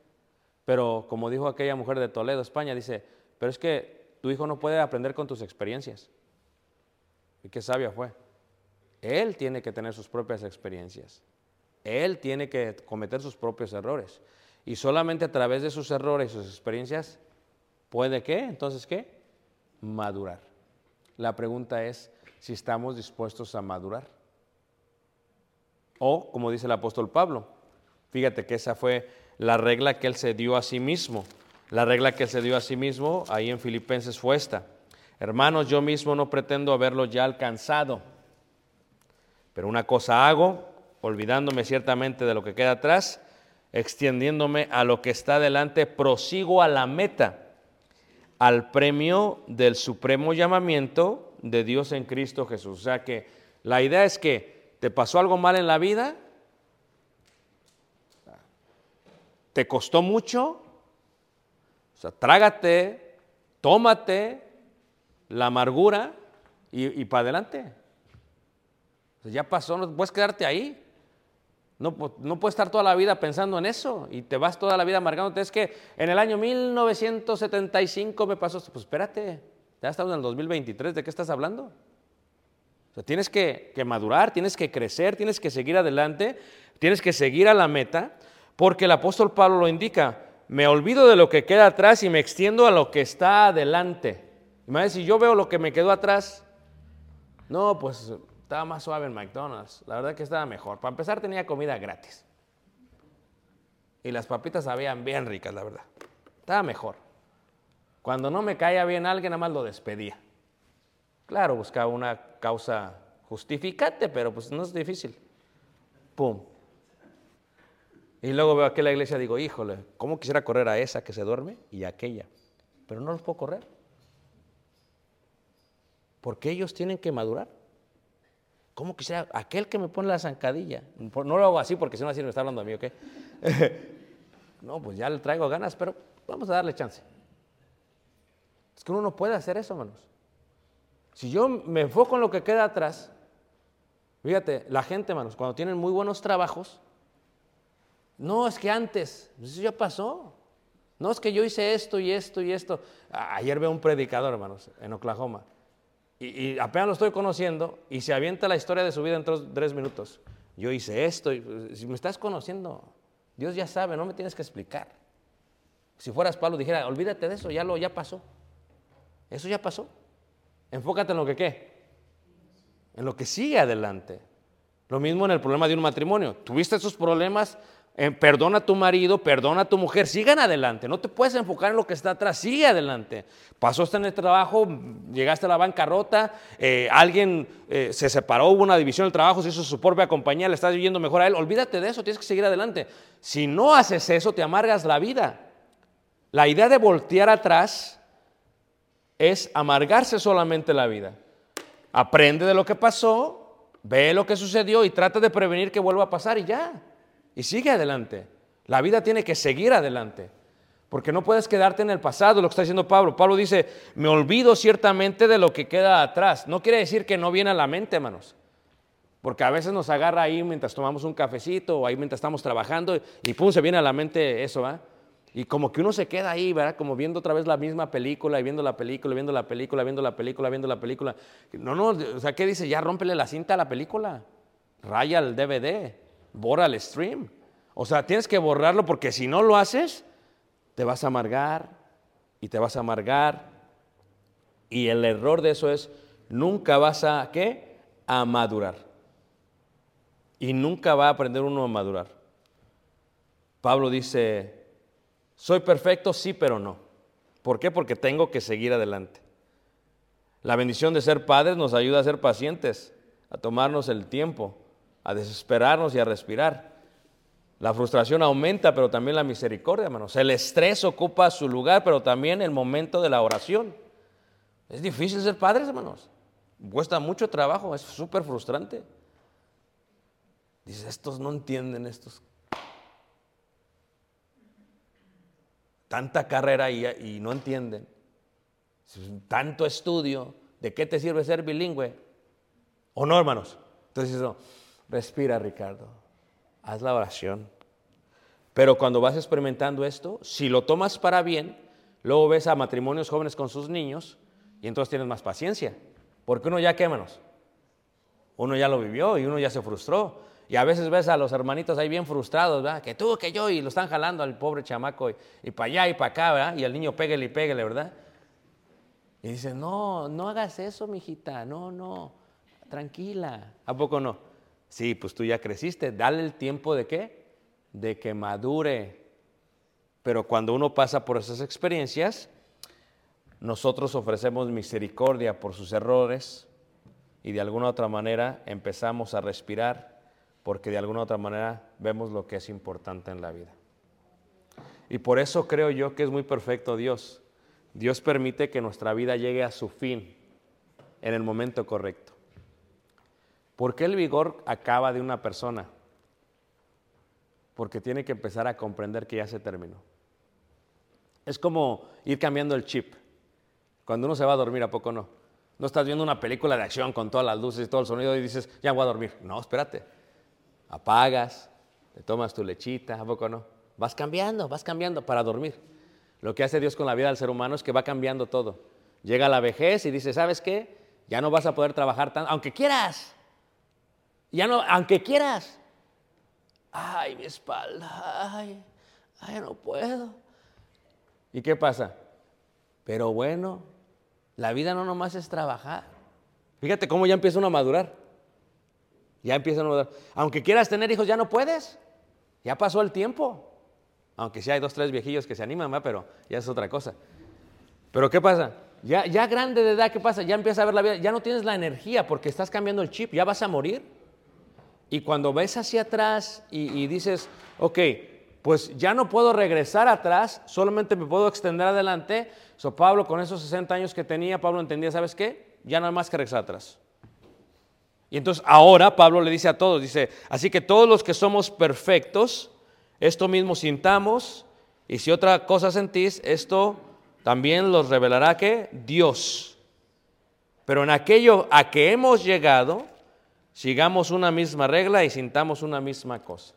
pero como dijo aquella mujer de Toledo, España, dice, pero es que tu hijo no puede aprender con tus experiencias. Y qué sabia fue. Él tiene que tener sus propias experiencias. Él tiene que cometer sus propios errores. Y solamente a través de sus errores y sus experiencias puede qué? Entonces, ¿qué? Madurar. La pregunta es si estamos dispuestos a madurar. O, como dice el apóstol Pablo, fíjate que esa fue la regla que él se dio a sí mismo. La regla que él se dio a sí mismo ahí en Filipenses fue esta. Hermanos, yo mismo no pretendo haberlo ya alcanzado, pero una cosa hago, olvidándome ciertamente de lo que queda atrás, extendiéndome a lo que está delante, prosigo a la meta, al premio del supremo llamamiento de Dios en Cristo Jesús. O sea que la idea es que te pasó algo mal en la vida, te costó mucho, o sea, trágate, tómate la amargura y, para adelante. Ya pasó, no puedes quedarte ahí. No, no, puedes estar toda la vida pensando en eso y te vas toda la vida amargándote. Es que en el año 1975 me pasó. Pues espérate, ya estamos en el 2023, ¿de qué estás hablando? O sea, tienes que, que madurar, tienes que crecer, tienes que seguir adelante, tienes que seguir a la meta, porque el apóstol Pablo lo indica. Me olvido de lo que queda atrás y me extiendo a lo que está adelante. Imagínate, si yo veo lo que me quedó atrás, no, pues estaba más suave en McDonald's. La verdad que estaba mejor. Para empezar tenía comida gratis. Y las papitas sabían bien ricas, la verdad. Estaba mejor. Cuando no me caía bien alguien, nada más lo despedía. Claro, buscaba una causa justificante, pero pues no es difícil. Pum. Y luego veo aquí la iglesia y digo, híjole, ¿cómo quisiera correr a esa que se duerme y a aquella? Pero no los puedo correr. Porque ellos tienen que madurar. ¿Cómo quisiera aquel que me pone la zancadilla? No lo hago así porque si no así me está hablando a mí, ¿ok? [laughs] no, pues ya le traigo ganas, pero vamos a darle chance. Es que uno no puede hacer eso, hermanos. Si yo me enfoco en lo que queda atrás, fíjate, la gente, hermanos, cuando tienen muy buenos trabajos, no, es que antes, eso ya pasó. No, es que yo hice esto y esto y esto. Ayer veo un predicador, hermanos, en Oklahoma y, apenas lo estoy conociendo y se avienta la historia de su vida en tres, minutos. Yo hice esto, y, pues, si me estás conociendo, Dios ya sabe, no me tienes que explicar. Si fueras Pablo, dijera, olvídate de eso, ya, lo, ya pasó. Eso ya pasó. Enfócate en lo que qué. En lo que sigue adelante. Lo mismo en el problema de un matrimonio. Tuviste esos problemas, perdona a tu marido, perdona a tu mujer, sigan adelante, no te puedes enfocar en lo que está atrás, sigue adelante. Pasó en el trabajo, llegaste a la bancarrota, eh, alguien eh, se separó, hubo una división del trabajo, se hizo su propia compañía, le estás viviendo mejor a él, olvídate de eso, tienes que seguir adelante. Si no haces eso, te amargas la vida. La idea de voltear atrás es amargarse solamente la vida. Aprende de lo que pasó, ve lo que sucedió y trata de prevenir que vuelva a pasar y ya y sigue adelante. La vida tiene que seguir adelante. Porque no puedes quedarte en el pasado, lo que está diciendo Pablo. Pablo dice, me olvido ciertamente de lo que queda atrás. No quiere decir que no viene a la mente, hermanos. Porque a veces nos agarra ahí mientras tomamos un cafecito o ahí mientras estamos trabajando y pum, se viene a la mente eso, ¿va? Y como que uno se queda ahí, ¿verdad? Como viendo otra vez la misma película y viendo la película, viendo la película, viendo la película, viendo la película. No, no, o sea, ¿qué dice? Ya rómpele la cinta a la película. Raya el DVD borra el stream. O sea, tienes que borrarlo porque si no lo haces, te vas a amargar y te vas a amargar. Y el error de eso es, nunca vas a, ¿qué? A madurar. Y nunca va a aprender uno a madurar. Pablo dice, soy perfecto, sí, pero no. ¿Por qué? Porque tengo que seguir adelante. La bendición de ser padres nos ayuda a ser pacientes, a tomarnos el tiempo a desesperarnos y a respirar. La frustración aumenta, pero también la misericordia, hermanos. El estrés ocupa su lugar, pero también el momento de la oración. Es difícil ser padres, hermanos. Cuesta mucho trabajo, es súper frustrante. Dice, estos no entienden estos. Tanta carrera y, no entienden. Tanto estudio, ¿de qué te sirve ser bilingüe? ¿O no, hermanos? Entonces, no, respira, Ricardo. Haz la oración. Pero cuando vas experimentando esto, si lo tomas para bien, luego ves a matrimonios jóvenes con sus niños y entonces tienes más paciencia. Porque uno ya, ¿qué, hermanos? Uno ya lo vivió y uno ya se frustró. Y a veces ves a los hermanitos ahí bien frustrados, ¿verdad? Que tú, que yo, y lo están jalando al pobre chamaco, y, para allá y para acá, ¿verdad? Y al niño pégale y pégale, ¿verdad? Y dice, no, no hagas eso, mijita, no, no, tranquila. ¿A poco no? Sí, pues tú ya creciste, dale el tiempo de qué? De que madure. Pero cuando uno pasa por esas experiencias, nosotros ofrecemos misericordia por sus errores y de alguna otra manera empezamos a respirar porque de alguna otra manera vemos lo que es importante en la vida. Y por eso creo yo que es muy perfecto Dios. Dios permite que nuestra vida llegue a su fin en el momento correcto. ¿Por qué el vigor acaba de una persona? Porque tiene que empezar a comprender que ya se terminó. Es como ir cambiando el chip. Cuando uno se va a dormir, ¿a poco no? No estás viendo una película de acción con todas las luces y todo el sonido y dices, ya voy a dormir. No, espérate apagas, te tomas tu lechita, ¿a poco no? Vas cambiando, vas cambiando para dormir. Lo que hace Dios con la vida del ser humano es que va cambiando todo. Llega la vejez y dice, ¿sabes qué? Ya no vas a poder trabajar tanto, aunque quieras. Ya no, aunque quieras. Ay, mi espalda, ay, ay, no puedo. ¿Y qué pasa? Pero bueno, la vida no nomás es trabajar. Fíjate cómo ya empieza uno a madurar. Ya empiezan a... Aunque quieras tener hijos, ya no puedes. Ya pasó el tiempo. Aunque sí hay dos, tres viejillos que se animan, ¿va? pero ya es otra cosa. Pero ¿qué pasa? Ya, ya grande de edad, ¿qué pasa? Ya empiezas a ver la vida, ya no tienes la energía porque estás cambiando el chip, ya vas a morir. Y cuando ves hacia atrás y, dices, ok, pues ya no puedo regresar atrás, solamente me puedo extender adelante. So Pablo, con esos 60 años que tenía, Pablo entendía, ¿sabes qué? Ya no hay más que regresar atrás. Y entonces ahora Pablo le dice a todos, dice, así que todos los que somos perfectos, esto mismo sintamos, y si otra cosa sentís, esto también los revelará que Dios. Pero en aquello a que hemos llegado, sigamos una misma regla y sintamos una misma cosa.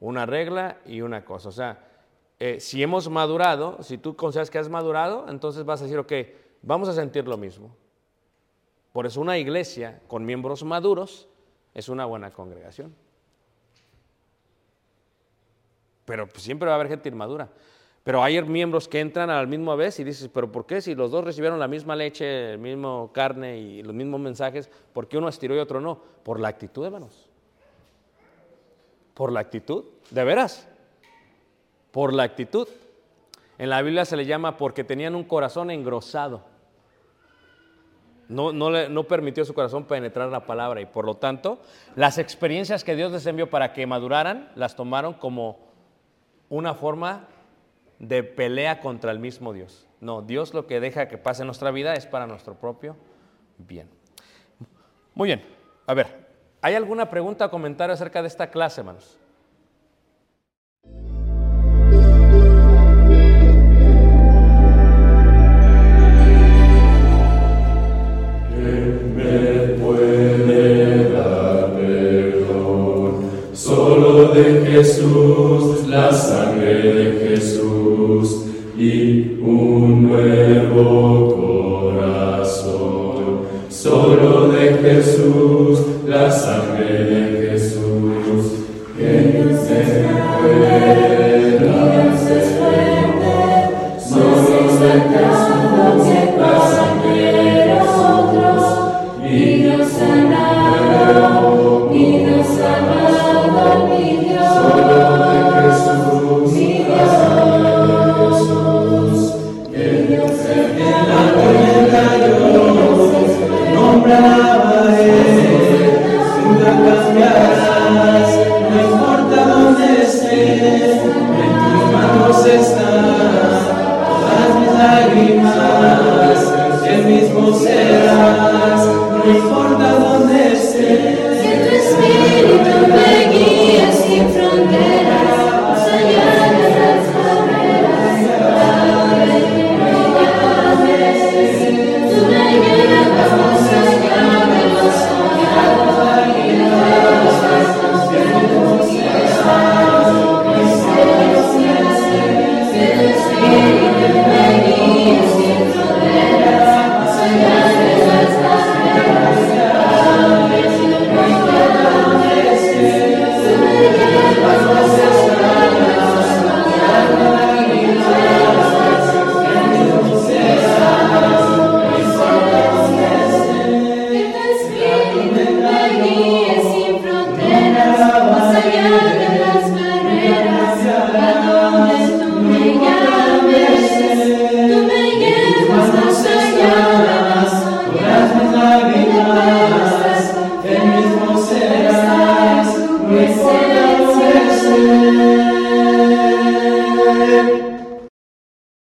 Una regla y una cosa. O sea, eh, si hemos madurado, si tú consideras que has madurado, entonces vas a decir, ok, vamos a sentir lo mismo. Por eso una iglesia con miembros maduros es una buena congregación. Pero pues, siempre va a haber gente inmadura. Pero hay miembros que entran a la misma vez y dices, pero ¿por qué si los dos recibieron la misma leche, el mismo carne y los mismos mensajes, ¿por qué uno estiró y otro no? Por la actitud, hermanos. Por la actitud, de veras. Por la actitud. En la Biblia se le llama porque tenían un corazón engrosado. No, no, permitió su corazón penetrar la palabra y por lo tanto las experiencias que Dios les envió para que maduraran las tomaron como una forma de pelea contra el mismo Dios. No, Dios lo que deja que pase en nuestra vida es para nuestro propio bien. Muy bien, a ver, ¿hay alguna pregunta o comentario acerca de esta clase, hermanos?